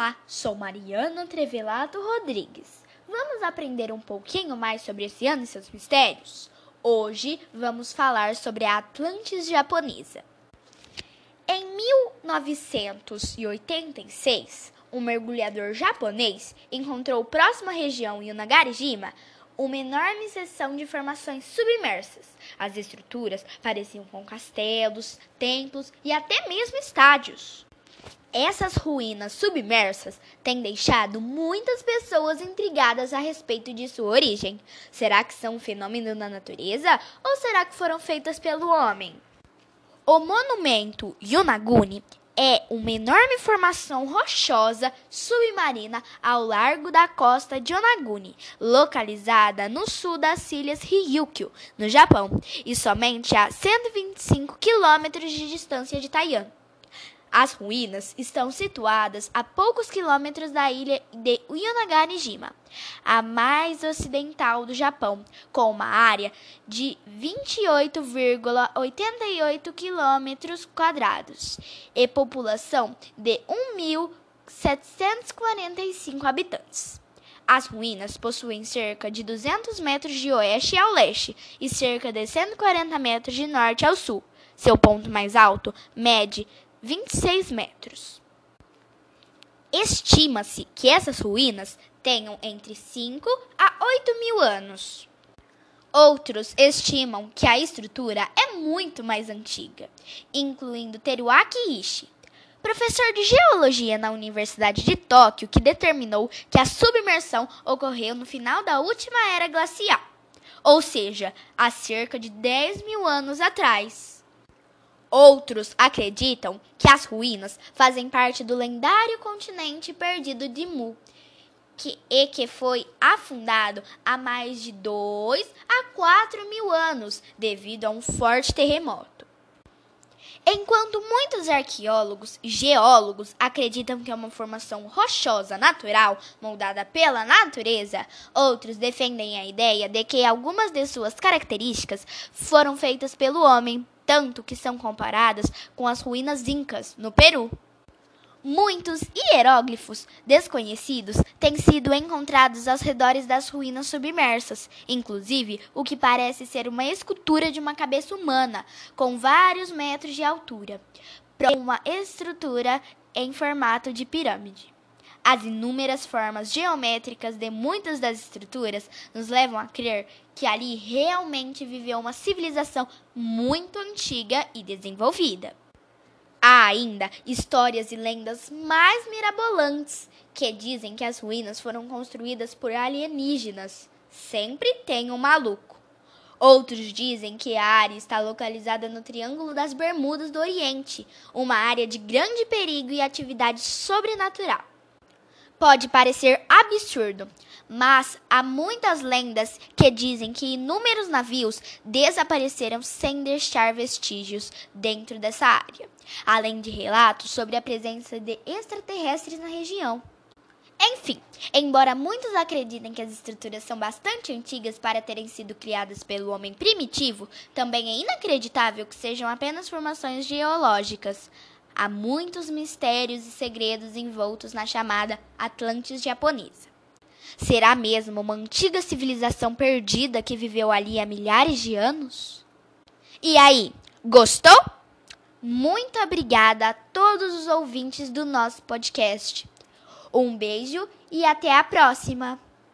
Olá, sou Mariana Trevelato Rodrigues. Vamos aprender um pouquinho mais sobre esse ano e seus mistérios? Hoje vamos falar sobre a Atlantis japonesa. Em 1986, um mergulhador japonês encontrou próximo à região Yonagari-jima uma enorme seção de formações submersas. As estruturas pareciam com castelos, templos e até mesmo estádios. Essas ruínas submersas têm deixado muitas pessoas intrigadas a respeito de sua origem. Será que são um fenômeno da natureza ou será que foram feitas pelo homem? O monumento Yonaguni é uma enorme formação rochosa submarina ao largo da costa de Yonaguni, localizada no sul das ilhas Ryukyu, no Japão, e somente a 125 quilômetros de distância de Taiwan. As ruínas estão situadas a poucos quilômetros da ilha de Yonagari-jima, a mais ocidental do Japão, com uma área de 28,88 quilômetros quadrados e população de 1.745 habitantes. As ruínas possuem cerca de 200 metros de oeste ao leste e cerca de 140 metros de norte ao sul. Seu ponto mais alto mede 26 metros. Estima-se que essas ruínas tenham entre 5 a 8 mil anos. Outros estimam que a estrutura é muito mais antiga, incluindo Teruaki Ishii, professor de geologia na Universidade de Tóquio, que determinou que a submersão ocorreu no final da última era glacial, ou seja, há cerca de 10 mil anos atrás. Outros acreditam que as ruínas fazem parte do lendário continente perdido de Mu, que, e que foi afundado há mais de 2 a 4 mil anos devido a um forte terremoto. Enquanto muitos arqueólogos e geólogos acreditam que é uma formação rochosa natural moldada pela natureza, outros defendem a ideia de que algumas de suas características foram feitas pelo homem tanto que são comparadas com as ruínas incas, no Peru. Muitos hieróglifos desconhecidos têm sido encontrados aos redores das ruínas submersas, inclusive o que parece ser uma escultura de uma cabeça humana, com vários metros de altura, uma estrutura em formato de pirâmide. As inúmeras formas geométricas de muitas das estruturas nos levam a crer que ali realmente viveu uma civilização muito antiga e desenvolvida. Há ainda histórias e lendas mais mirabolantes que dizem que as ruínas foram construídas por alienígenas. Sempre tem um maluco. Outros dizem que a área está localizada no Triângulo das Bermudas do Oriente, uma área de grande perigo e atividade sobrenatural. Pode parecer absurdo, mas há muitas lendas que dizem que inúmeros navios desapareceram sem deixar vestígios dentro dessa área, além de relatos sobre a presença de extraterrestres na região. Enfim, embora muitos acreditem que as estruturas são bastante antigas para terem sido criadas pelo homem primitivo, também é inacreditável que sejam apenas formações geológicas. Há muitos mistérios e segredos envoltos na chamada Atlantis japonesa. Será mesmo uma antiga civilização perdida que viveu ali há milhares de anos? E aí, gostou? Muito obrigada a todos os ouvintes do nosso podcast. Um beijo e até a próxima!